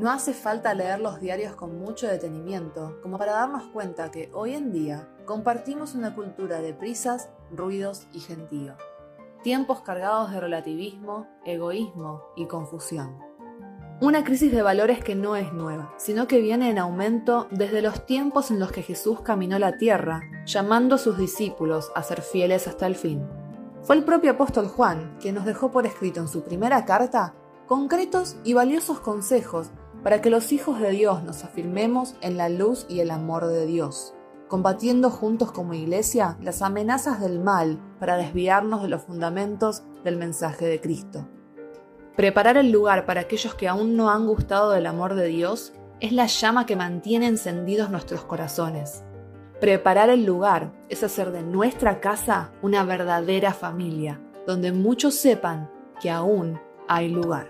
No hace falta leer los diarios con mucho detenimiento como para darnos cuenta que hoy en día compartimos una cultura de prisas, ruidos y gentío. Tiempos cargados de relativismo, egoísmo y confusión. Una crisis de valores que no es nueva, sino que viene en aumento desde los tiempos en los que Jesús caminó la tierra, llamando a sus discípulos a ser fieles hasta el fin. Fue el propio apóstol Juan quien nos dejó por escrito en su primera carta concretos y valiosos consejos para que los hijos de Dios nos afirmemos en la luz y el amor de Dios, combatiendo juntos como iglesia las amenazas del mal para desviarnos de los fundamentos del mensaje de Cristo. Preparar el lugar para aquellos que aún no han gustado del amor de Dios es la llama que mantiene encendidos nuestros corazones. Preparar el lugar es hacer de nuestra casa una verdadera familia, donde muchos sepan que aún hay lugar.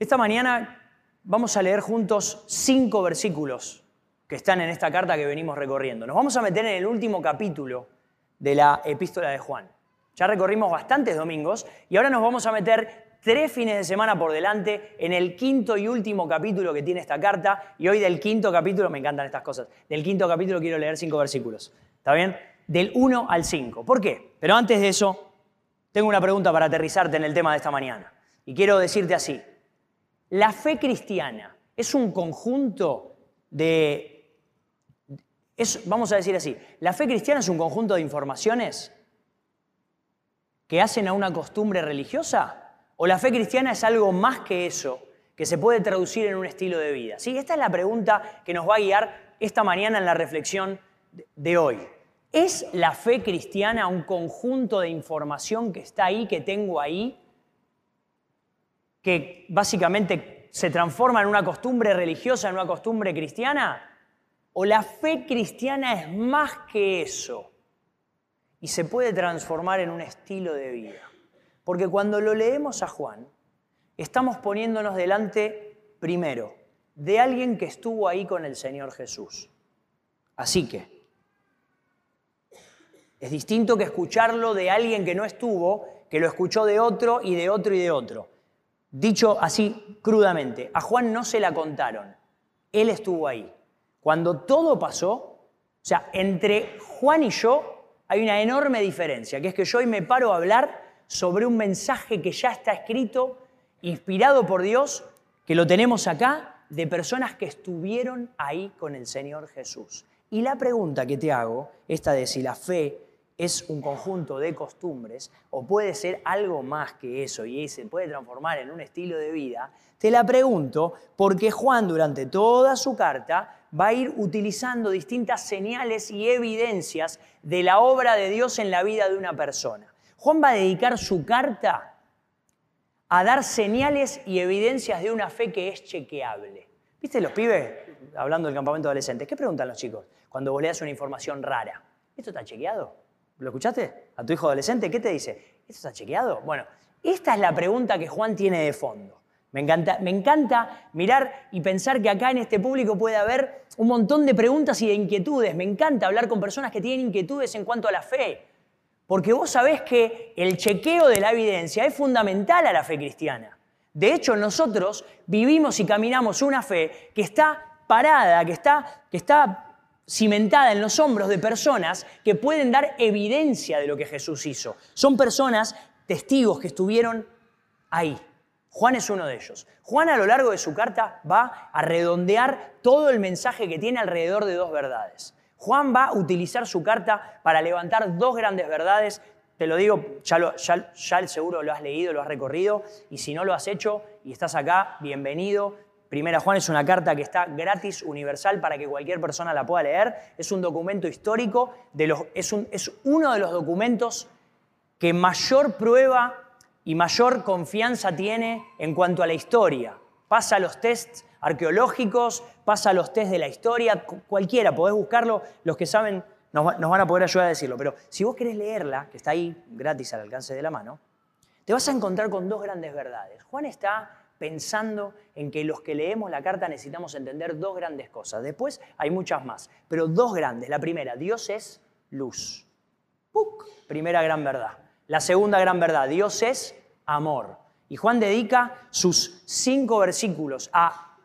Esta mañana vamos a leer juntos cinco versículos que están en esta carta que venimos recorriendo. Nos vamos a meter en el último capítulo de la epístola de Juan. Ya recorrimos bastantes domingos y ahora nos vamos a meter tres fines de semana por delante en el quinto y último capítulo que tiene esta carta. Y hoy del quinto capítulo, me encantan estas cosas, del quinto capítulo quiero leer cinco versículos. ¿Está bien? Del 1 al 5. ¿Por qué? Pero antes de eso, tengo una pregunta para aterrizarte en el tema de esta mañana. Y quiero decirte así, la fe cristiana es un conjunto de... vamos a decir así, la fe cristiana es un conjunto de informaciones que hacen a una costumbre religiosa o la fe cristiana es algo más que eso, que se puede traducir en un estilo de vida. ¿Sí? Esta es la pregunta que nos va a guiar esta mañana en la reflexión de hoy. ¿Es la fe cristiana un conjunto de información que está ahí, que tengo ahí, que básicamente se transforma en una costumbre religiosa, en una costumbre cristiana? ¿O la fe cristiana es más que eso y se puede transformar en un estilo de vida? Porque cuando lo leemos a Juan, estamos poniéndonos delante, primero, de alguien que estuvo ahí con el Señor Jesús. Así que, es distinto que escucharlo de alguien que no estuvo, que lo escuchó de otro y de otro y de otro. Dicho así crudamente, a Juan no se la contaron, él estuvo ahí. Cuando todo pasó, o sea, entre Juan y yo hay una enorme diferencia, que es que yo hoy me paro a hablar sobre un mensaje que ya está escrito, inspirado por Dios, que lo tenemos acá, de personas que estuvieron ahí con el Señor Jesús. Y la pregunta que te hago, esta de si la fe es un conjunto de costumbres o puede ser algo más que eso y se puede transformar en un estilo de vida, te la pregunto porque Juan durante toda su carta va a ir utilizando distintas señales y evidencias de la obra de Dios en la vida de una persona. Juan va a dedicar su carta a dar señales y evidencias de una fe que es chequeable. ¿Viste los pibes, hablando del campamento de adolescentes, qué preguntan los chicos cuando vos le das una información rara? ¿Esto está chequeado? ¿Lo escuchaste? A tu hijo adolescente, ¿qué te dice? ¿Esto está chequeado? Bueno, esta es la pregunta que Juan tiene de fondo. Me encanta, me encanta mirar y pensar que acá en este público puede haber un montón de preguntas y de inquietudes. Me encanta hablar con personas que tienen inquietudes en cuanto a la fe. Porque vos sabés que el chequeo de la evidencia es fundamental a la fe cristiana. De hecho, nosotros vivimos y caminamos una fe que está parada, que está, que está cimentada en los hombros de personas que pueden dar evidencia de lo que Jesús hizo. Son personas, testigos que estuvieron ahí. Juan es uno de ellos. Juan a lo largo de su carta va a redondear todo el mensaje que tiene alrededor de dos verdades. Juan va a utilizar su carta para levantar dos grandes verdades. Te lo digo, ya, lo, seguro lo has leído, lo has recorrido, y si no lo has hecho y estás acá, bienvenido. Primera Juan es una carta que está gratis, universal, para que cualquier persona la pueda leer. Es un documento histórico, de los, es, un, es uno de los documentos que mayor prueba y mayor confianza tiene en cuanto a la historia. Pasa los tests arqueológicos, pasa los tests de la historia, cualquiera, podés buscarlo, los que saben nos, nos van a poder ayudar a decirlo. Pero si vos querés leerla, que está ahí gratis al alcance de la mano, te vas a encontrar con dos grandes verdades. Juan está pensando en que los que leemos la carta necesitamos entender dos grandes cosas. Después hay muchas más, pero dos grandes. La primera, Dios es luz. Primera gran verdad. La segunda gran verdad, Dios es amor. Y Juan dedica sus cinco versículos a,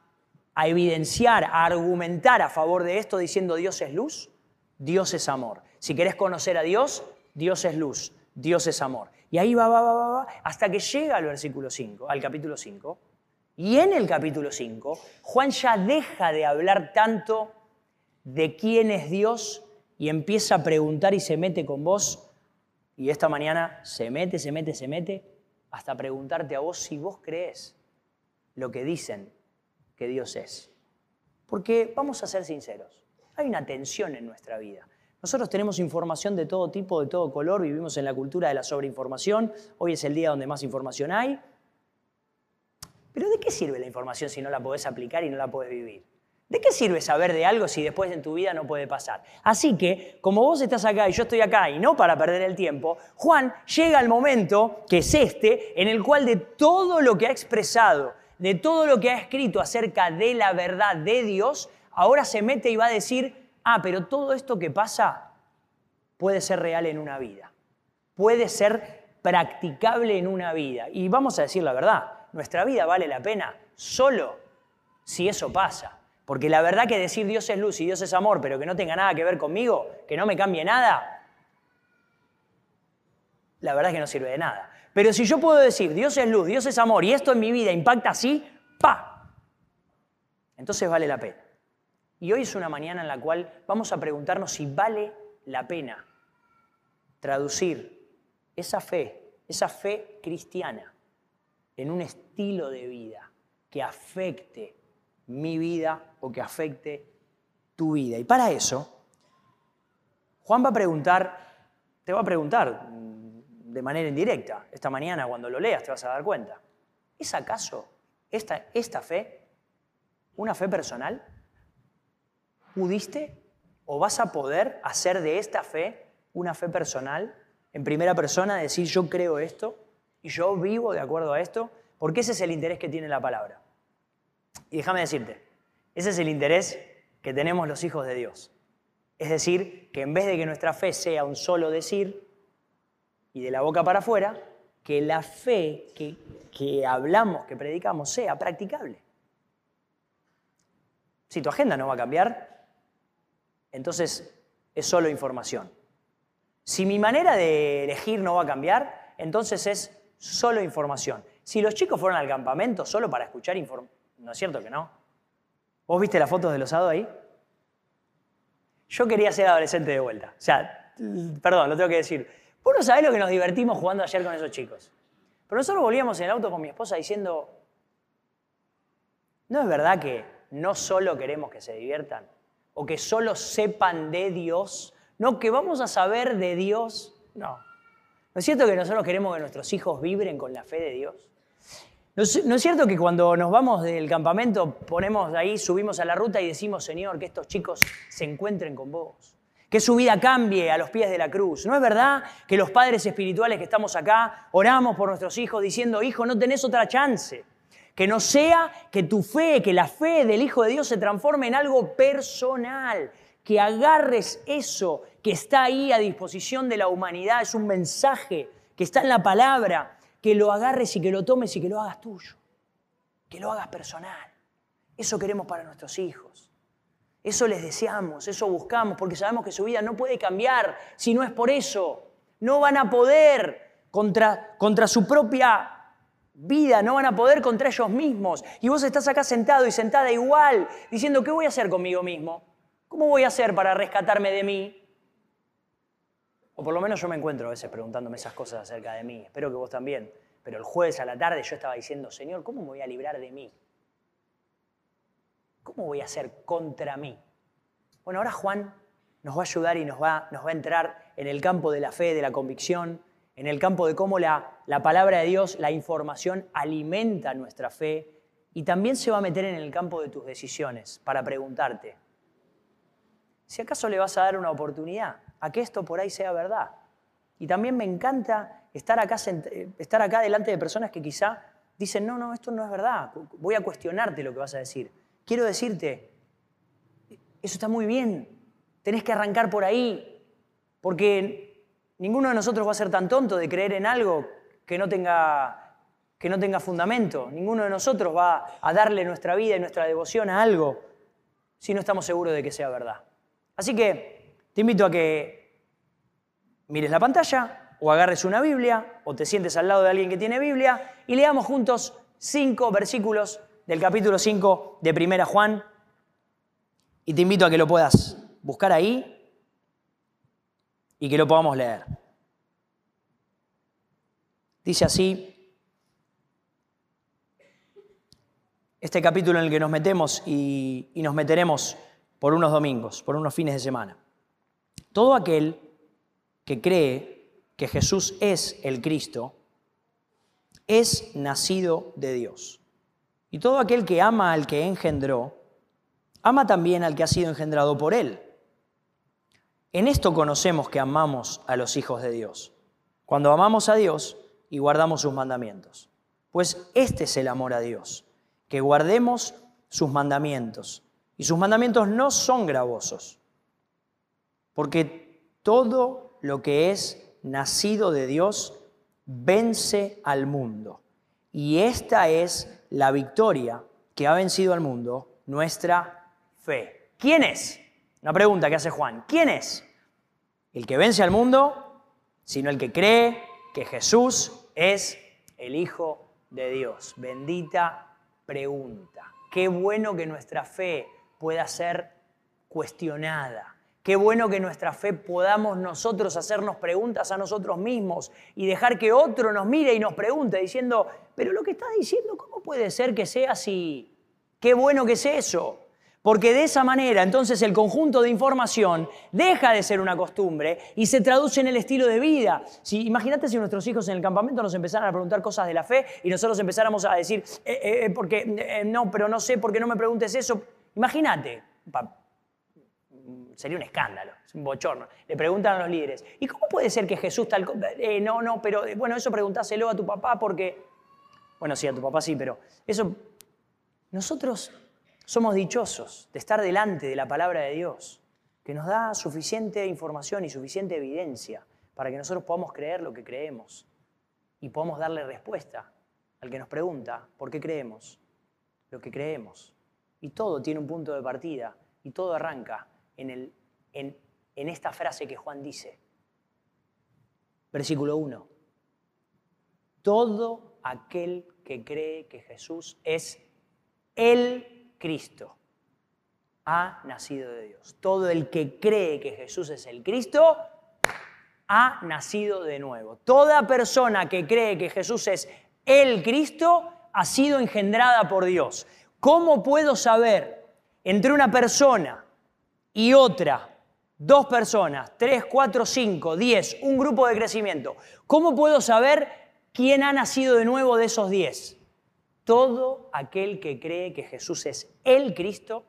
a evidenciar, a argumentar a favor de esto diciendo Dios es luz, Dios es amor. Si querés conocer a Dios, Dios es luz, Dios es amor. Y ahí va, va, va, va, va, hasta que llega al versículo 5, al capítulo 5. Y en el capítulo 5, Juan ya deja de hablar tanto de quién es Dios y empieza a preguntar y se mete con vos. Y esta mañana se mete, se mete, se mete, hasta preguntarte a vos si vos crees lo que dicen que Dios es. Porque vamos a ser sinceros, hay una tensión en nuestra vida. Nosotros tenemos información de todo tipo, de todo color, vivimos en la cultura de la sobreinformación, hoy es el día donde más información hay. Pero ¿de qué sirve la información si no la podés aplicar y no la podés vivir? ¿De qué sirve saber de algo si después en tu vida no puede pasar? Así que, como vos estás acá y yo estoy acá, y no para perder el tiempo, Juan llega al momento, que es este, en el cual de todo lo que ha expresado, de todo lo que ha escrito acerca de la verdad de Dios, ahora se mete y va a decir, ah, pero todo esto que pasa puede ser real en una vida, puede ser practicable en una vida. Y vamos a decir la verdad, nuestra vida vale la pena solo si eso pasa. Porque la verdad que decir Dios es luz y Dios es amor, pero que no tenga nada que ver conmigo, que no me cambie nada, la verdad es que no sirve de nada. Pero si yo puedo decir Dios es luz, Dios es amor y esto en mi vida impacta así, ¡pa! Entonces vale la pena. Y hoy es una mañana en la cual vamos a preguntarnos si vale la pena traducir esa fe, esa fe cristiana, en un estilo de vida que afecte mi vida o que afecte tu vida. Y para eso, Juan va a preguntar, te va a preguntar de manera indirecta, esta mañana cuando lo leas te vas a dar cuenta, ¿es acaso esta, esta fe una fe personal? ¿Pudiste o vas a poder hacer de esta fe una fe personal? En primera persona, decir yo creo esto y yo vivo de acuerdo a esto, porque ese es el interés que tiene la palabra. Y déjame decirte, ese es el interés que tenemos los hijos de Dios. Es decir, que en vez de que nuestra fe sea un solo decir y de la boca para afuera, que la fe que, que hablamos, que predicamos, sea practicable. Si tu agenda no va a cambiar, entonces es solo información. Si mi manera de elegir no va a cambiar, entonces es solo información. Si los chicos fueron al campamento solo para escuchar información, ¿no es cierto que no? ¿Vos viste las fotos del osado ahí? Yo quería ser adolescente de vuelta. O sea, perdón, lo tengo que decir. Vos no sabés lo que nos divertimos jugando ayer con esos chicos. Pero nosotros volvíamos en el auto con mi esposa diciendo, ¿no es verdad que no solo queremos que se diviertan? O que solo sepan de Dios, no que vamos a saber de Dios, no. ¿No es cierto que nosotros queremos que nuestros hijos vibren con la fe de Dios? ¿No es, cierto que cuando nos vamos del campamento ponemos ahí, subimos a la ruta y decimos, Señor, que estos chicos se encuentren con vos? Que su vida cambie a los pies de la cruz. ¿No es verdad que los padres espirituales que estamos acá oramos por nuestros hijos diciendo, hijo, no tenés otra chance? Que no sea que tu fe, que la fe del Hijo de Dios se transforme en algo personal, que agarres eso que está ahí a disposición de la humanidad, es un mensaje que está en la palabra, que lo agarres y que lo tomes y que lo hagas tuyo, que lo hagas personal. Eso queremos para nuestros hijos. Eso les deseamos, eso buscamos, porque sabemos que su vida no puede cambiar si no es por eso. No van a poder contra, contra su propia vida, no van a poder contra ellos mismos. Y vos estás acá sentado y sentada igual, diciendo, ¿qué voy a hacer conmigo mismo? ¿Cómo voy a hacer para rescatarme de mí? O por lo menos yo me encuentro a veces preguntándome esas cosas acerca de mí. Espero que vos también. Pero el jueves a la tarde yo estaba diciendo, Señor, ¿cómo me voy a librar de mí? ¿Cómo voy a hacer contra mí? Bueno, ahora Juan nos va a ayudar y nos va, nos va a entrar en el campo de la fe, de la convicción, en el campo de cómo la, la palabra de Dios, la información alimenta nuestra fe y también se va a meter en el campo de tus decisiones para preguntarte, si acaso le vas a dar una oportunidad a que esto por ahí sea verdad. Y también me encanta estar acá, estar acá delante de personas que quizá dicen, no, no, esto no es verdad, voy a cuestionarte lo que vas a decir. Quiero decirte, eso está muy bien, tenés que arrancar por ahí, porque Ninguno de nosotros va a ser tan tonto de creer en algo que no tenga que no tenga fundamento. Ninguno de nosotros va a darle nuestra vida y nuestra devoción a algo si no estamos seguros de que sea verdad. Así que te invito a que mires la pantalla o agarres una Biblia o te sientes al lado de alguien que tiene Biblia y leamos juntos cinco versículos del capítulo 5 de Primera Juan. Y te invito a que lo puedas buscar ahí y que lo podamos leer. Dice así este capítulo en el que nos metemos y, y, nos meteremos por unos domingos, por unos fines de semana. Todo aquel que cree que Jesús es el Cristo es nacido de Dios. Y todo aquel que ama al que engendró, ama también al que ha sido engendrado por él. En esto conocemos que amamos a los hijos de Dios, cuando amamos a Dios y guardamos sus mandamientos. Pues este es el amor a Dios, que guardemos sus mandamientos. Y sus mandamientos no son gravosos, porque todo lo que es nacido de Dios vence al mundo. Y esta es la victoria que ha vencido al mundo, nuestra fe. ¿Quién es? Una pregunta que hace Juan. ¿Quién es? El que vence al mundo, sino el que cree que Jesús es el Hijo de Dios. Bendita pregunta. Qué bueno que nuestra fe pueda ser cuestionada. Qué bueno que nuestra fe podamos nosotros hacernos preguntas a nosotros mismos y dejar que otro nos mire y nos pregunte diciendo, pero lo que estás diciendo, ¿cómo puede ser que sea así? Qué bueno que es eso. Porque de esa manera entonces el conjunto de información deja de ser una costumbre y se traduce en el estilo de vida. Si, imagínate si nuestros hijos en el campamento nos empezaran a preguntar cosas de la fe y nosotros empezáramos a decir, eh, eh, eh porque no, pero no sé, ¿por qué no me preguntes eso? Imagínate, sería un escándalo, es un bochorno. Le preguntan a los líderes, ¿y cómo puede ser que Jesús tal eh, no, no, pero bueno, eso preguntáselo a tu papá porque... Bueno, sí, a tu papá sí, pero eso... Nosotros somos dichosos de estar delante de la palabra de Dios, que nos da suficiente información y suficiente evidencia para que nosotros podamos creer lo que creemos y podamos darle respuesta al que nos pregunta por qué creemos lo que creemos. Y todo tiene un punto de partida y todo arranca en, el, en, en esta frase que Juan dice. Versículo 1. Todo aquel que cree que Jesús es el Cristo ha nacido de Dios. Todo el que cree que Jesús es el Cristo ha nacido de nuevo. Toda persona que cree que Jesús es el Cristo ha sido engendrada por Dios. ¿Cómo puedo saber entre una persona y otra, dos personas, tres, cuatro, cinco, diez, un grupo de crecimiento, cómo puedo saber quién ha nacido de nuevo de esos diez? Todo aquel que cree que Jesús es el Cristo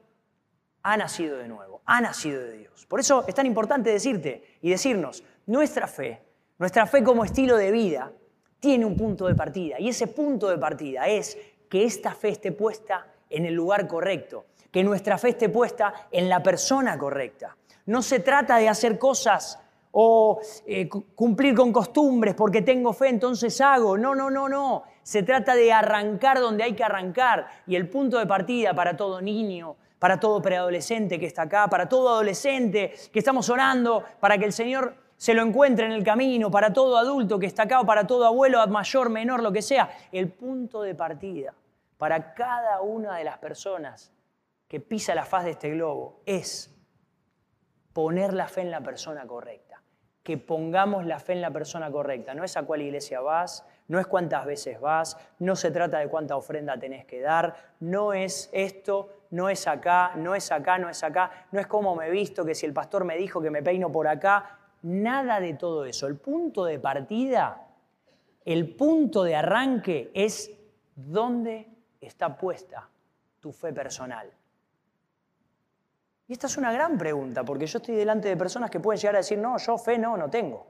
ha nacido de nuevo, ha nacido de Dios. Por eso es tan importante decirte y decirnos, nuestra fe, nuestra fe como estilo de vida, tiene un punto de partida. Y ese punto de partida es que esta fe esté puesta en el lugar correcto, que nuestra fe esté puesta en la persona correcta. No se trata de hacer cosas o eh, cumplir con costumbres porque tengo fe, entonces hago. No, no, no, no. Se trata de arrancar donde hay que arrancar. Y el punto de partida para todo niño, para todo preadolescente que está acá, para todo adolescente que estamos orando, para que el Señor se lo encuentre en el camino, para todo adulto que está acá, para todo abuelo, mayor, menor, lo que sea. El punto de partida para cada una de las personas que pisa la faz de este globo es poner la fe en la persona correcta que pongamos la fe en la persona correcta. No es a cuál iglesia vas, no es cuántas veces vas, no se trata de cuánta ofrenda tenés que dar, no es esto, no es acá, no es acá, no es acá, no es cómo me he visto, que si el pastor me dijo que me peino por acá, nada de todo eso. El punto de partida, el punto de arranque es dónde está puesta tu fe personal. Y esta es una gran pregunta, porque yo estoy delante de personas que pueden llegar a decir, no, yo fe no, no tengo.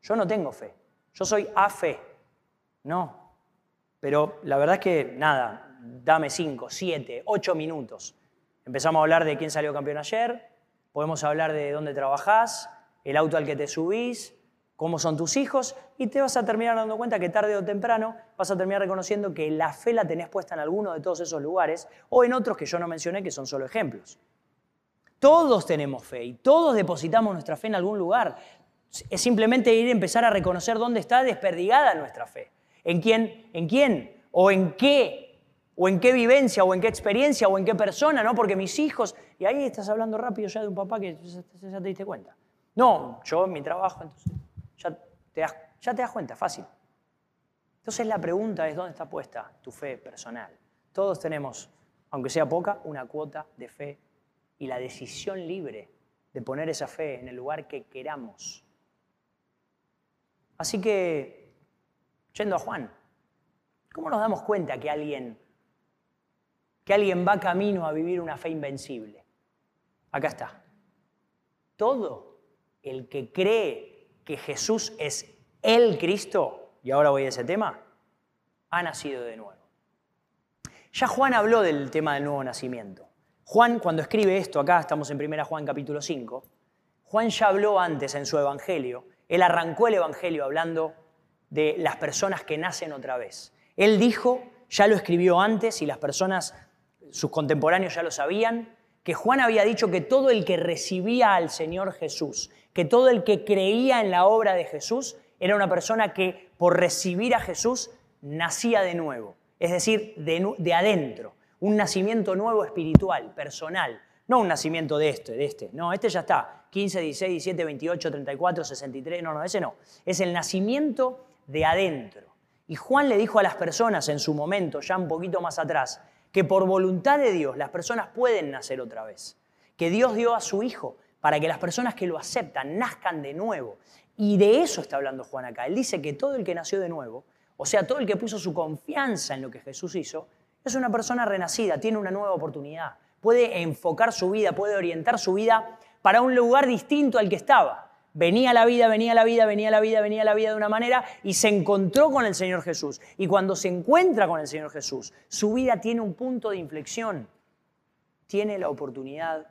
Yo no tengo fe. Yo soy a fe. No. Pero la verdad es que, nada, dame cinco, siete, ocho minutos. Empezamos a hablar de quién salió campeón ayer, podemos hablar de dónde trabajás, el auto al que te subís, cómo son tus hijos y te vas a terminar dando cuenta que tarde o temprano vas a terminar reconociendo que la fe la tenés puesta en alguno de todos esos lugares o en otros que yo no mencioné que son solo ejemplos. Todos tenemos fe y todos depositamos nuestra fe en algún lugar. Es simplemente ir a empezar a reconocer dónde está desperdigada nuestra fe. ¿En quién? ¿En quién? ¿O en qué? ¿O en qué vivencia? ¿O en qué experiencia? ¿O en qué persona? ¿No? Porque mis hijos... Y ahí estás hablando rápido ya de un papá que ya te diste cuenta. No, yo en mi trabajo, entonces ya te das, ya te das cuenta, fácil. Entonces la pregunta es, ¿dónde está puesta tu fe personal? Todos tenemos, aunque sea poca, una cuota de fe y la decisión libre de poner esa fe en el lugar que queramos. Así que, yendo a Juan, ¿cómo nos damos cuenta que alguien, que alguien va camino a vivir una fe invencible? Acá está. Todo el que cree que Jesús es el Cristo, y ahora voy a ese tema, ha nacido de nuevo. Ya Juan habló del tema del nuevo nacimiento. Juan, cuando escribe esto, acá estamos en 1 Juan capítulo 5, Juan ya habló antes en su Evangelio, él arrancó el Evangelio hablando de las personas que nacen otra vez. Él dijo, ya lo escribió antes y las personas, sus contemporáneos ya lo sabían, que Juan había dicho que todo el que recibía al Señor Jesús, que todo el que creía en la obra de Jesús, era una persona que por recibir a Jesús nacía de nuevo, es decir, de, de adentro un nacimiento nuevo espiritual, personal, no un nacimiento de este, de este. No, este ya está. 15, 16, 17, 28, 34, 63. No, no, ese no. Es el nacimiento de adentro. Y Juan le dijo a las personas en su momento, ya un poquito más atrás, que por voluntad de Dios las personas pueden nacer otra vez. Que Dios dio a su Hijo para que las personas que lo aceptan nazcan de nuevo. Y de eso está hablando Juan acá. Él dice que todo el que nació de nuevo, o sea, todo el que puso su confianza en lo que Jesús hizo, es una persona renacida, tiene una nueva oportunidad, puede enfocar su vida, puede orientar su vida para un lugar distinto al que estaba. Venía la vida, venía la vida, venía la vida, venía la vida de una manera y se encontró con el Señor Jesús. Y cuando se encuentra con el Señor Jesús, su vida tiene un punto de inflexión. Tiene la oportunidad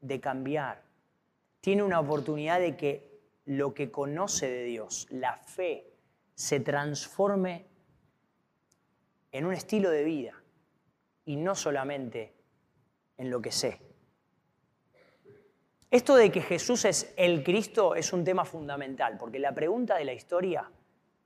de cambiar. Tiene una oportunidad de que lo que conoce de Dios, la fe, se transforme en un estilo de vida y no solamente en lo que sé. Esto de que Jesús es el Cristo es un tema fundamental, porque la pregunta de la historia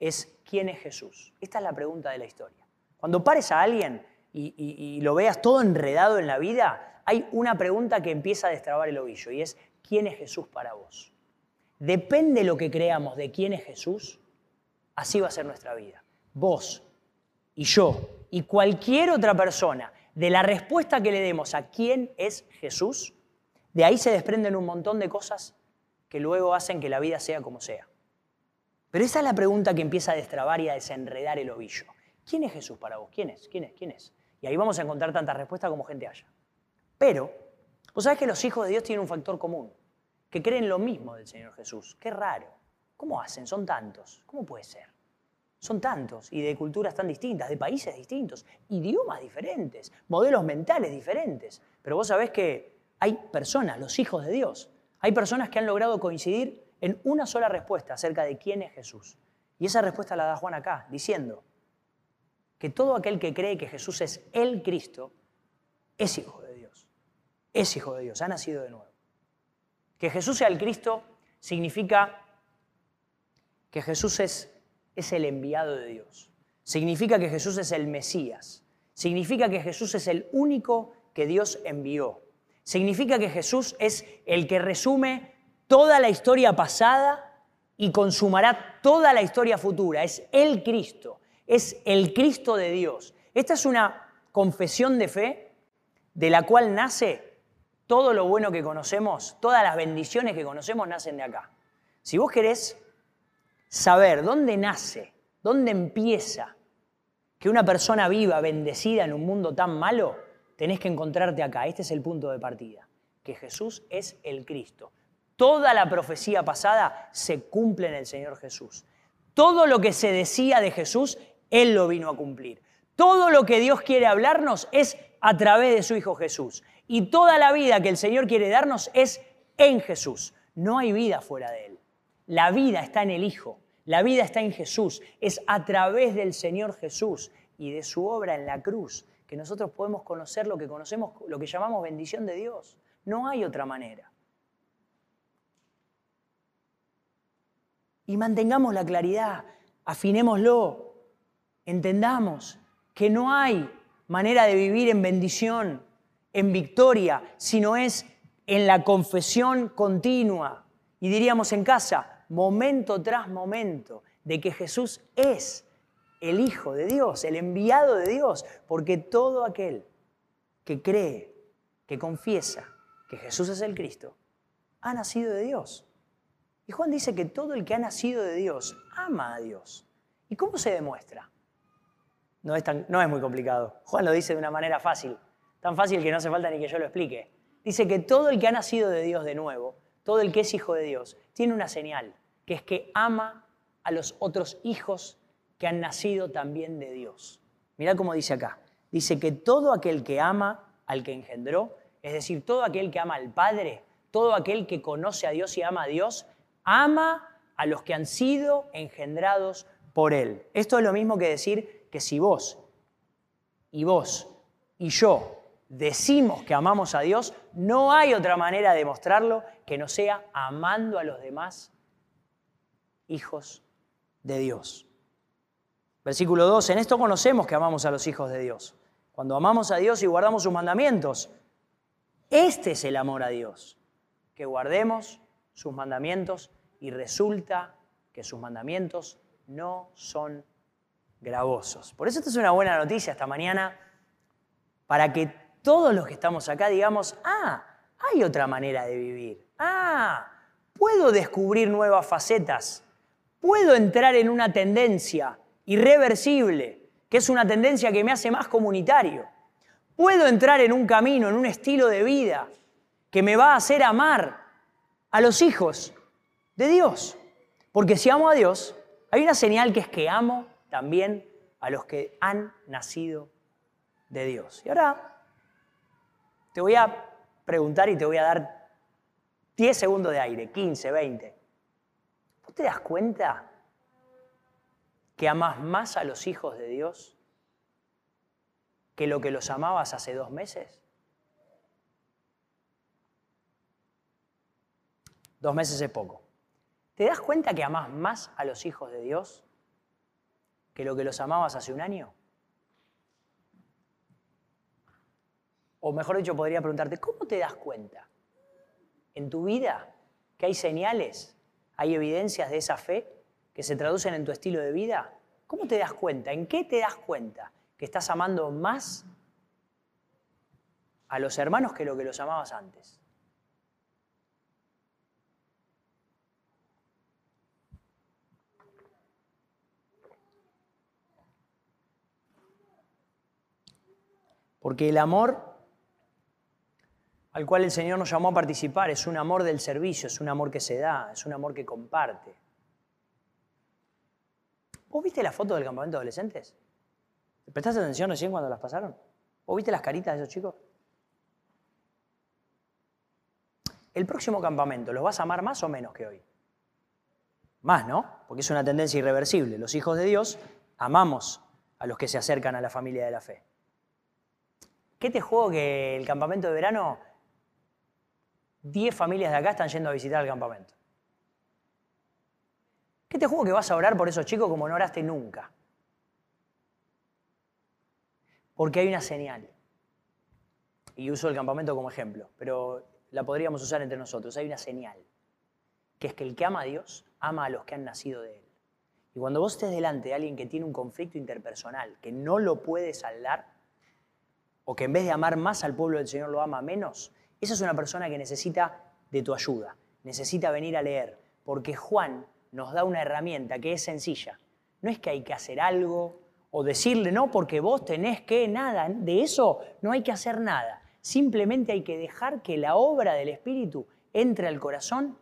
es ¿quién es Jesús? Esta es la pregunta de la historia. Cuando pares a alguien y, lo veas todo enredado en la vida, hay una pregunta que empieza a destrabar el ovillo y es ¿quién es Jesús para vos? Depende lo que creamos de quién es Jesús, así va a ser nuestra vida. Vos y yo y cualquier otra persona de la respuesta que le demos a quién es Jesús, de ahí se desprenden un montón de cosas que luego hacen que la vida sea como sea. Pero esa es la pregunta que empieza a destrabar y a desenredar el ovillo. ¿Quién es Jesús para vos? ¿Quién es? ¿Quién es? ¿Quién es? Y ahí vamos a encontrar tantas respuestas como gente haya. Pero, vos sabés que los hijos de Dios tienen un factor común, que creen lo mismo del Señor Jesús. Qué raro. ¿Cómo hacen? Son tantos. ¿Cómo puede ser? Son tantos y de culturas tan distintas, de países distintos, idiomas diferentes, modelos mentales diferentes. Pero vos sabés que hay personas, los hijos de Dios, hay personas que han logrado coincidir en una sola respuesta acerca de quién es Jesús. Y esa respuesta la da Juan acá, diciendo que todo aquel que cree que Jesús es el Cristo es hijo de Dios. Es hijo de Dios, ha nacido de nuevo. Que Jesús sea el Cristo significa que Jesús es es el enviado de Dios. Significa que Jesús es el Mesías. Significa que Jesús es el único que Dios envió. Significa que Jesús es el que resume toda la historia pasada y consumará toda la historia futura. Es el Cristo. Es el Cristo de Dios. Esta es una confesión de fe de la cual nace todo lo bueno que conocemos, todas las bendiciones que conocemos nacen de acá. Si vos querés saber dónde nace, dónde empieza que una persona viva, bendecida en un mundo tan malo, tenés que encontrarte acá. Este es el punto de partida, que Jesús es el Cristo. Toda la profecía pasada se cumple en el Señor Jesús. Todo lo que se decía de Jesús, Él lo vino a cumplir. Todo lo que Dios quiere hablarnos es a través de su Hijo Jesús. Y toda la vida que el Señor quiere darnos es en Jesús. No hay vida fuera de Él. La vida está en el Hijo, la vida está en Jesús, es a través del Señor Jesús y de su obra en la cruz que nosotros podemos conocer lo que conocemos, lo que llamamos bendición de Dios. No hay otra manera. Y mantengamos la claridad, afinémoslo, entendamos que no hay manera de vivir en bendición, en victoria, sino es en la confesión continua. Y diríamos en casa, momento tras momento, de que Jesús es el Hijo de Dios, el enviado de Dios, porque todo aquel que cree, que confiesa que Jesús es el Cristo, ha nacido de Dios. Y Juan dice que todo el que ha nacido de Dios ama a Dios. ¿Y cómo se demuestra? No es, no es muy complicado. Juan lo dice de una manera fácil, tan fácil que no hace falta ni que yo lo explique. Dice que todo el que ha nacido de Dios de nuevo, todo el que es hijo de Dios, tiene una señal, que es que ama a los otros hijos que han nacido también de Dios. Mirá cómo dice acá. Dice que todo aquel que ama al que engendró, es decir, todo aquel que ama al Padre, todo aquel que conoce a Dios y ama a Dios, ama a los que han sido engendrados por Él. Esto es lo mismo que decir que si vos y vos y yo decimos que amamos a Dios, no hay otra manera de demostrarlo que no sea amando a los demás hijos de Dios. Versículo 2, en esto conocemos que amamos a los hijos de Dios. Cuando amamos a Dios y guardamos sus mandamientos, este es el amor a Dios, que guardemos sus mandamientos y resulta que sus mandamientos no son gravosos. Por eso esta es una buena noticia esta mañana, para que todos los que estamos acá digamos, ah, hay otra manera de vivir. Ah, puedo descubrir nuevas facetas. Puedo entrar en una tendencia irreversible, que es una tendencia que me hace más comunitario. Puedo entrar en un camino, en un estilo de vida que me va a hacer amar a los hijos de Dios. Porque si amo a Dios, hay una señal que es que amo también a los que han nacido de Dios. Y ahora te voy a preguntar y te voy a dar 10 segundos de aire, 15, 20. ¿Vos te das cuenta que amas más a los hijos de Dios que lo que los amabas hace dos meses? Dos meses es poco. ¿Te das cuenta que amas más a los hijos de Dios que lo que los amabas hace un año? O mejor dicho, podría preguntarte, ¿cómo te das cuenta en tu vida que hay señales, hay evidencias de esa fe que se traducen en tu estilo de vida? ¿Cómo te das cuenta? ¿En qué te das cuenta que estás amando más a los hermanos que lo que los amabas antes? Porque el amor al cual el Señor nos llamó a participar es un amor del servicio, es un amor que se da, es un amor que comparte. ¿Vos viste la foto del campamento de adolescentes? ¿Prestaste atención recién cuando las pasaron? ¿Vos viste las caritas de esos chicos? El próximo campamento, ¿los vas a amar más o menos que hoy? Más, ¿no? Porque es una tendencia irreversible. Los hijos de Dios amamos a los que se acercan a la familia de la fe. ¿Qué te juego que el campamento de verano, 10 familias de acá están yendo a visitar el campamento? ¿Qué te juego que vas a orar por esos chicos como no oraste nunca? Porque hay una señal. Y uso el campamento como ejemplo, pero la podríamos usar entre nosotros. Hay una señal, que es que el que ama a Dios ama a los que han nacido de Él. Y cuando vos estés delante de alguien que tiene un conflicto interpersonal, que no lo puede saldar, o que en vez de amar más al pueblo del Señor lo ama menos, esa es una persona que necesita de tu ayuda, necesita venir a leer, porque Juan nos da una herramienta que es sencilla. No es que hay que hacer algo o decirle, no, porque vos tenés que nada, de eso no hay que hacer nada. Simplemente hay que dejar que la obra del Espíritu entre al corazón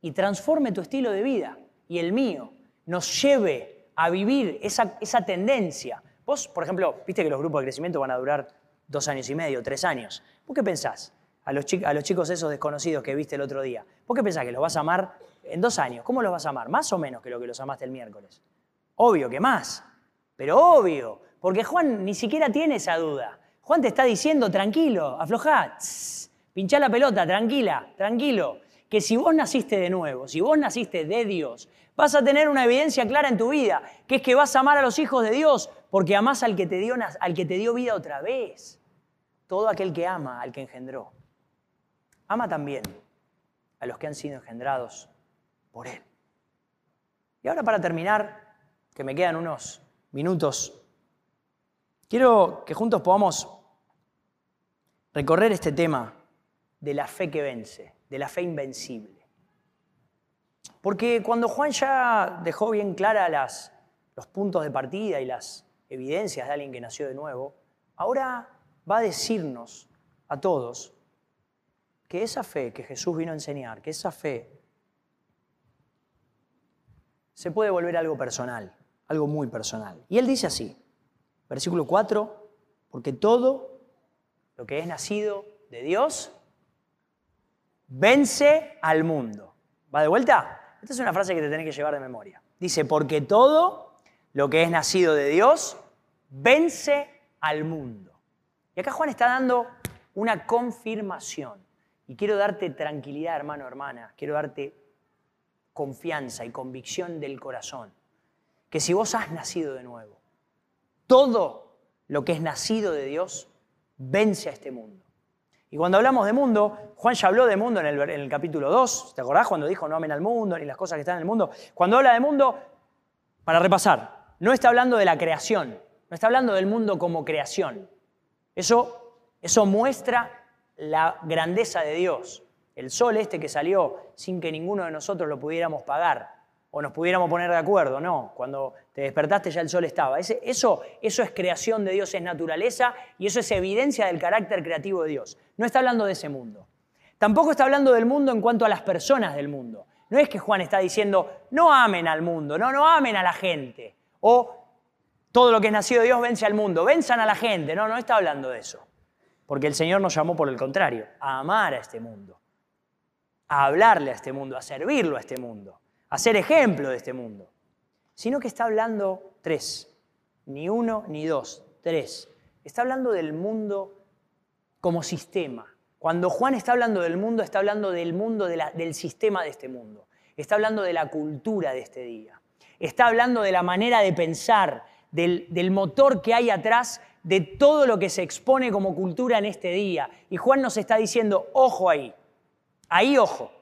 y transforme tu estilo de vida y el mío, nos lleve a vivir esa, esa tendencia. Vos, por ejemplo, viste que los grupos de crecimiento van a durar dos años y medio, tres años. ¿Vos qué pensás? a los, a los chicos esos desconocidos que viste el otro día. ¿Por qué pensás que los vas a amar en dos años? ¿Cómo los vas a amar? ¿Más o menos que lo que los amaste el miércoles? Obvio que más, pero obvio, porque Juan ni siquiera tiene esa duda. Juan te está diciendo, tranquilo, aflojá, pinchá la pelota, tranquila, tranquilo, que si vos naciste de nuevo, si vos naciste de Dios, vas a tener una evidencia clara en tu vida, que es que vas a amar a los hijos de Dios, porque amás al que te dio, al que te dio vida otra vez. Todo aquel que ama al que engendró. Ama también a los que han sido engendrados por Él. Y ahora para terminar, que me quedan unos minutos, quiero que juntos podamos recorrer este tema de la fe que vence, de la fe invencible. Porque cuando Juan ya dejó bien claras los puntos de partida y las evidencias de alguien que nació de nuevo, ahora va a decirnos a todos que esa fe que Jesús vino a enseñar, que esa fe se puede volver algo personal, algo muy personal. Y él dice así, versículo 4, porque todo lo que es nacido de Dios vence al mundo. ¿Va de vuelta? Esta es una frase que te tenés que llevar de memoria. Dice, porque todo lo que es nacido de Dios vence al mundo. Y acá Juan está dando una confirmación. Y quiero darte tranquilidad, hermano, hermana. Quiero darte confianza y convicción del corazón. Que si vos has nacido de nuevo, todo lo que es nacido de Dios vence a este mundo. Y cuando hablamos de mundo, Juan ya habló de mundo en el, capítulo 2, ¿te acordás cuando dijo no amen al mundo ni las cosas que están en el mundo? Cuando habla de mundo, para repasar, no está hablando de la creación, no está hablando del mundo como creación. Eso, eso muestra la grandeza de Dios. El sol este que salió sin que ninguno de nosotros lo pudiéramos pagar o nos pudiéramos poner de acuerdo, no. Cuando te despertaste ya el sol estaba. eso, eso es creación de Dios, es naturaleza y eso es evidencia del carácter creativo de Dios. No está hablando de ese mundo. Tampoco está hablando del mundo en cuanto a las personas del mundo. No es que Juan está diciendo, no amen al mundo, no, no amen a la gente. O todo lo que es nacido de Dios vence al mundo, venzan a la gente. No, no está hablando de eso. Porque el Señor nos llamó por el contrario, a amar a este mundo, a hablarle a este mundo, a servirlo a este mundo, a ser ejemplo de este mundo. Sino que está hablando tres, ni uno ni dos, tres. Está hablando del mundo como sistema. Cuando Juan está hablando del mundo, está hablando del mundo, del sistema de este mundo. Está hablando de la cultura de este día. Está hablando de la manera de pensar, del, motor que hay atrás de todo lo que se expone como cultura en este día. Y Juan nos está diciendo, ojo ahí, ahí ojo,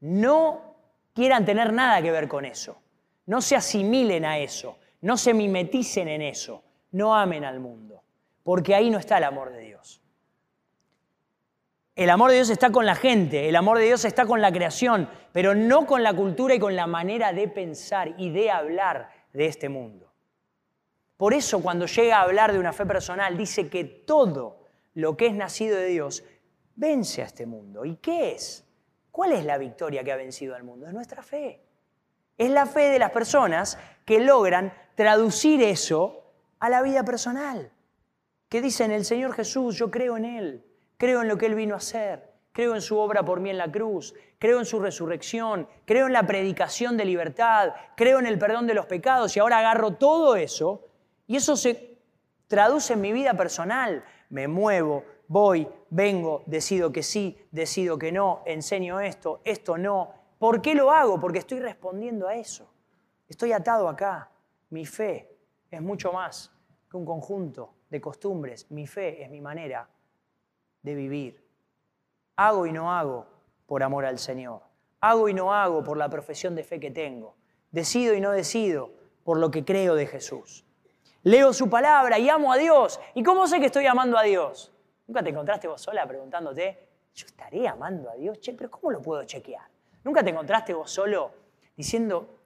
no quieran tener nada que ver con eso, no se asimilen a eso, no se mimeticen en eso, no amen al mundo, porque ahí no está el amor de Dios. El amor de Dios está con la gente, el amor de Dios está con la creación, pero no con la cultura y con la manera de pensar y de hablar de este mundo. Por eso cuando llega a hablar de una fe personal, dice que todo lo que es nacido de Dios vence a este mundo. ¿Y qué es? ¿Cuál es la victoria que ha vencido al mundo? Es nuestra fe. Es la fe de las personas que logran traducir eso a la vida personal. Que dicen, el Señor Jesús, yo creo en Él, creo en lo que Él vino a hacer, creo en su obra por mí en la cruz, creo en su resurrección, creo en la predicación de libertad, creo en el perdón de los pecados y ahora agarro todo eso y eso se traduce en mi vida personal. Me muevo, voy, vengo, decido que sí, decido que no, enseño esto, esto no. ¿Por qué lo hago? Porque estoy respondiendo a eso. Estoy atado acá. Mi fe es mucho más que un conjunto de costumbres. Mi fe es mi manera de vivir. Hago y no hago por amor al Señor. Hago y no hago por la profesión de fe que tengo. Decido y no decido por lo que creo de Jesús leo su palabra y amo a Dios. ¿Y cómo sé que estoy amando a Dios? ¿Nunca te encontraste vos sola preguntándote, yo estaré amando a Dios? Che, pero ¿cómo lo puedo chequear? ¿Nunca te encontraste vos solo diciendo,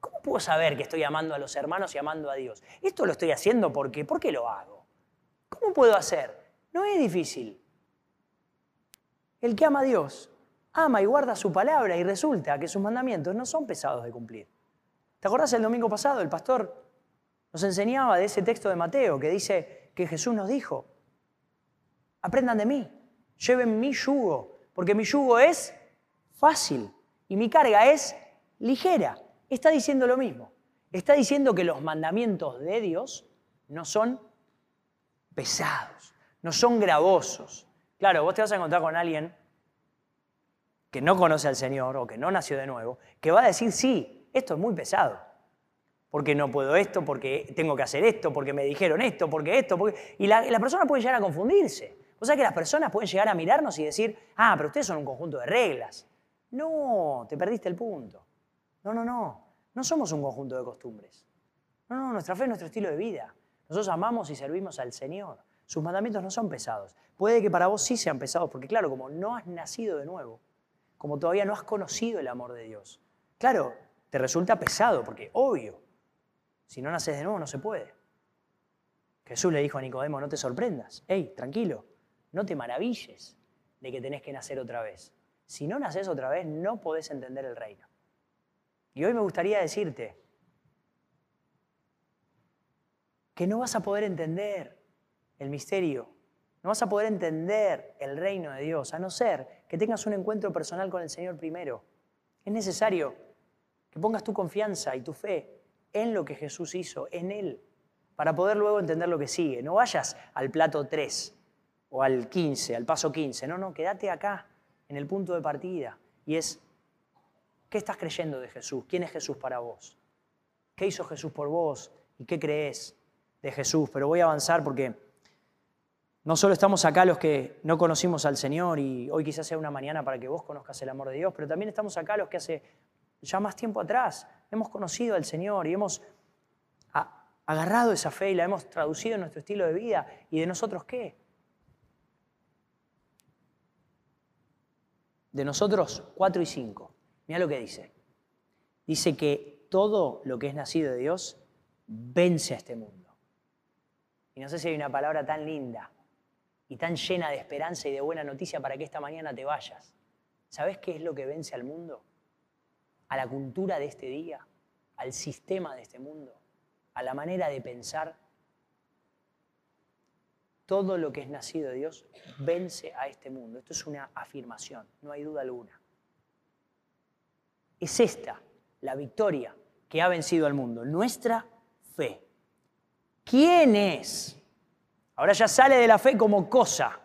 ¿cómo puedo saber que estoy amando a los hermanos y amando a Dios? Esto lo estoy haciendo porque, ¿por qué lo hago? ¿Cómo puedo hacer? No es difícil. El que ama a Dios ama y guarda su palabra y resulta que sus mandamientos no son pesados de cumplir. ¿Te acordás el domingo pasado? El pastor nos enseñaba de ese texto de Mateo que dice que Jesús nos dijo, aprendan de mí, Lleven mi yugo, porque mi yugo es fácil y mi carga es ligera. Está diciendo lo mismo. Está diciendo que los mandamientos de Dios no son pesados, no son gravosos. Claro, vos te vas a encontrar con alguien que no conoce al Señor o que no nació de nuevo, que va a decir, sí, esto es muy pesado. Porque no puedo esto, porque tengo que hacer esto, porque me dijeron esto, porque esto. Y la, la persona puede llegar a confundirse. O sea que las personas pueden llegar a mirarnos y decir, ah, pero ustedes son un conjunto de reglas. No, te perdiste el punto. No, no, no. No somos un conjunto de costumbres. No, no, nuestra fe es nuestro estilo de vida. Nosotros amamos y servimos al Señor. Sus mandamientos no son pesados. Puede que para vos sí sean pesados, porque claro, como no has nacido de nuevo, como todavía no has conocido el amor de Dios, claro, te resulta pesado, porque obvio, si no naces de nuevo no se puede. Jesús le dijo a Nicodemo, no te sorprendas, hey, tranquilo, no te maravilles de que tenés que nacer otra vez. Si no naces otra vez, no podés entender el reino. Y hoy me gustaría decirte que no vas a poder entender el misterio, no vas a poder entender el reino de Dios, a no ser que tengas un encuentro personal con el Señor primero. Es necesario que pongas tu confianza y tu fe en lo que Jesús hizo, en Él, para poder luego entender lo que sigue. No vayas al plato 3 o al 15, al paso 15. No, no, quédate acá, en el punto de partida. Y es ¿Qué estás creyendo de Jesús? ¿Quién es Jesús para vos? ¿Qué hizo Jesús por vos? ¿Y qué crees de Jesús? Pero voy a avanzar porque no solo estamos acá los que no conocimos al Señor y hoy quizás sea una mañana para que vos conozcas el amor de Dios, pero también estamos acá los que hace ya más tiempo atrás hemos conocido al Señor y hemos agarrado esa fe y la hemos traducido en nuestro estilo de vida. ¿Y de nosotros qué? De nosotros cuatro y cinco. Mira lo que dice. Dice que todo lo que es nacido de Dios vence a este mundo. Y no sé si hay una palabra tan linda y tan llena de esperanza y de buena noticia para que esta mañana te vayas. ¿Sabes qué es lo que vence al mundo? A la cultura de este día, al sistema de este mundo, a la manera de pensar. Todo lo que es nacido de Dios vence a este mundo. Esto es una afirmación, no hay duda alguna. Es esta la victoria que ha vencido al mundo, nuestra fe. ¿Quién es? Ahora ya sale de la fe como cosa,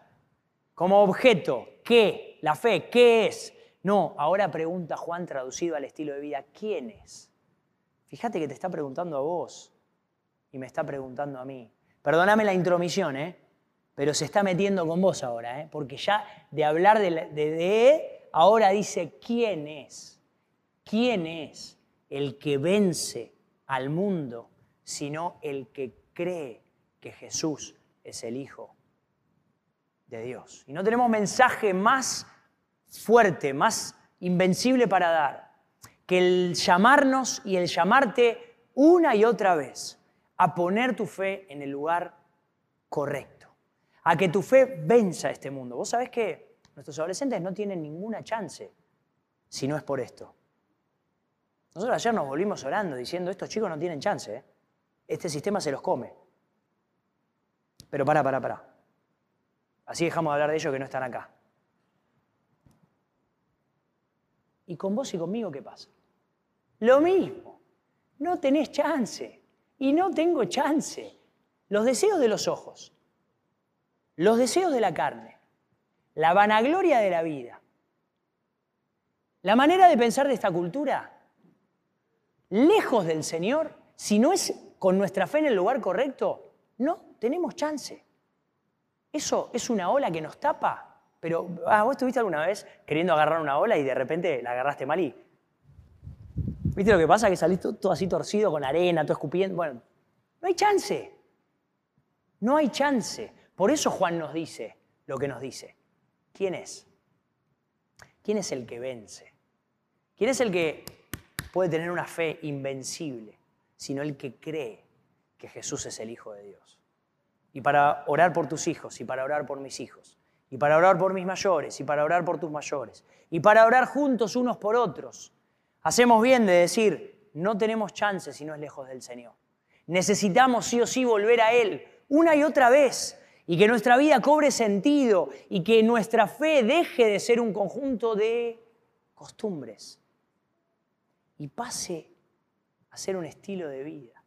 como objeto. ¿Qué? La fe, ¿qué es? No, ahora pregunta Juan traducido al estilo de vida, ¿quién es? Fíjate que te está preguntando a vos y me está preguntando a mí. Perdóname la intromisión, ¿eh? pero se está metiendo con vos ahora, ¿eh? porque ya de hablar de, de, de, ahora dice quién es. ¿Quién es el que vence al mundo sino el que cree que Jesús es el Hijo de Dios? Y no tenemos mensaje más fuerte, más invencible para dar que el llamarnos y el llamarte una y otra vez a poner tu fe en el lugar correcto, a que tu fe venza este mundo. Vos sabés que nuestros adolescentes no tienen ninguna chance si no es por esto. Nosotros ayer nos volvimos orando diciendo, estos chicos no tienen chance, ¿eh? este sistema se los come. Pero para, para, para. Así dejamos de hablar de ellos que no están acá. ¿Y con vos y conmigo qué pasa? Lo mismo. No tenés chance. Y no tengo chance. Los deseos de los ojos, los deseos de la carne, la vanagloria de la vida, la manera de pensar de esta cultura lejos del Señor, si no es con nuestra fe en el lugar correcto, no tenemos chance. Eso es una ola que nos tapa. Pero, ah, vos estuviste alguna vez queriendo agarrar una ola y de repente la agarraste mal y. ¿Viste lo que pasa? Que saliste todo así torcido con arena, todo escupiendo. Bueno, no hay chance. No hay chance. Por eso Juan nos dice lo que nos dice. ¿Quién es? ¿Quién es el que vence? ¿Quién es el que puede tener una fe invencible, sino el que cree que Jesús es el Hijo de Dios. Y para orar por tus hijos, y para orar por mis hijos, y para orar por mis mayores, y para orar por tus mayores, y para orar juntos unos por otros, hacemos bien de decir, no tenemos chance si no es lejos del Señor. Necesitamos sí o sí volver a Él una y otra vez y que nuestra vida cobre sentido y que nuestra fe deje de ser un conjunto de costumbres y pase a ser un estilo de vida.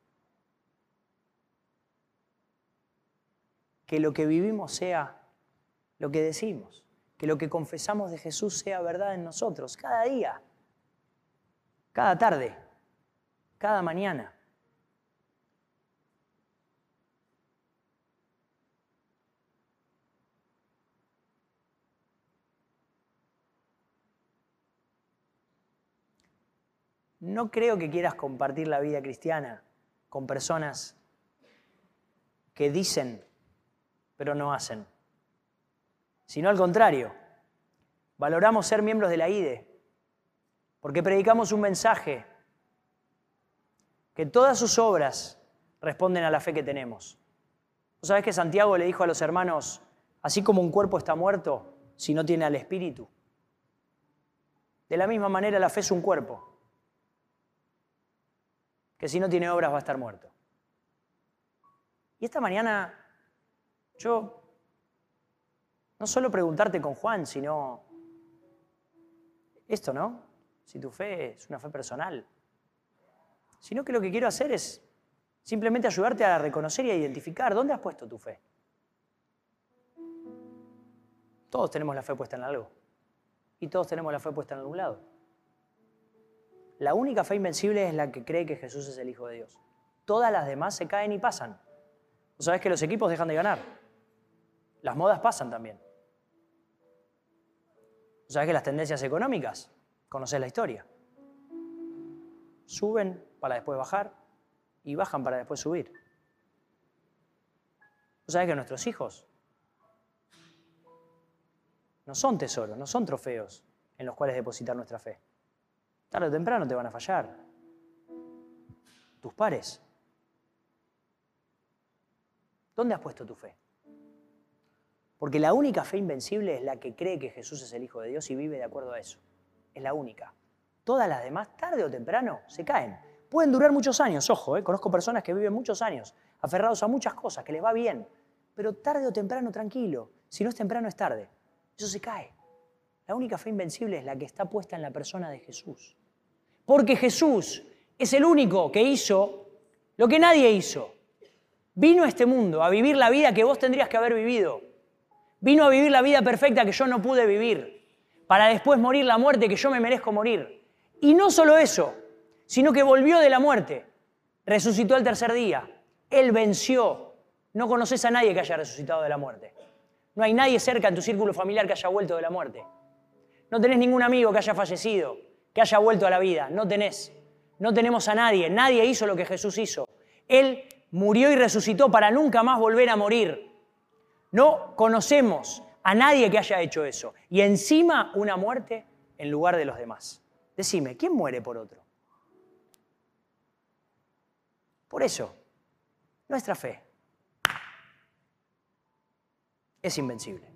Que lo que vivimos sea lo que decimos, que lo que confesamos de Jesús sea verdad en nosotros, cada día, cada tarde, cada mañana. no creo que quieras compartir la vida cristiana con personas que dicen pero no hacen, sino al contrario. Valoramos ser miembros de la IDE porque predicamos un mensaje que todas sus obras responden a la fe que tenemos. ¿Tú sabes que Santiago le dijo a los hermanos, así como un cuerpo está muerto si no tiene al espíritu? De la misma manera la fe es un cuerpo que si no tiene obras va a estar muerto. Y esta mañana yo no solo preguntarte con Juan, sino esto, ¿no? Si tu fe es una fe personal, sino que lo que quiero hacer es simplemente ayudarte a reconocer y a identificar dónde has puesto tu fe. Todos tenemos la fe puesta en algo y todos tenemos la fe puesta en algún lado. La única fe invencible es la que cree que Jesús es el Hijo de Dios. Todas las demás se caen y pasan. ¿Vos sabés que los equipos dejan de ganar? Las modas pasan también. ¿Vos sabés que las tendencias económicas? Conocés la historia. Suben para después bajar y bajan para después subir. ¿Vos sabés que nuestros hijos no son tesoros, no son trofeos en los cuales depositar nuestra fe? Tarde o temprano te van a fallar. Tus pares. ¿Dónde has puesto tu fe? Porque la única fe invencible es la que cree que Jesús es el Hijo de Dios y vive de acuerdo a eso. Es la única. Todas las demás, tarde o temprano, se caen. Pueden durar muchos años, ojo, ¿eh? conozco personas que viven muchos años, aferrados a muchas cosas, que les va bien, pero tarde o temprano, tranquilo, si no es temprano es tarde. Eso se cae. La única fe invencible es la que está puesta en la persona de Jesús. Porque Jesús es el único que hizo lo que nadie hizo. Vino a este mundo a vivir la vida que vos tendrías que haber vivido. Vino a vivir la vida perfecta que yo no pude vivir. Para después morir la muerte que yo me merezco morir. Y no solo eso, sino que volvió de la muerte. Resucitó al tercer día. Él venció. No conoces a nadie que haya resucitado de la muerte. No hay nadie cerca en tu círculo familiar que haya vuelto de la muerte. No tenés ningún amigo que haya fallecido que haya vuelto a la vida. No tenés. No tenemos a nadie. Nadie hizo lo que Jesús hizo. Él murió y resucitó para nunca más volver a morir. No conocemos a nadie que haya hecho eso. Y encima una muerte en lugar de los demás. Decime, ¿quién muere por otro? Por eso, nuestra fe es invencible.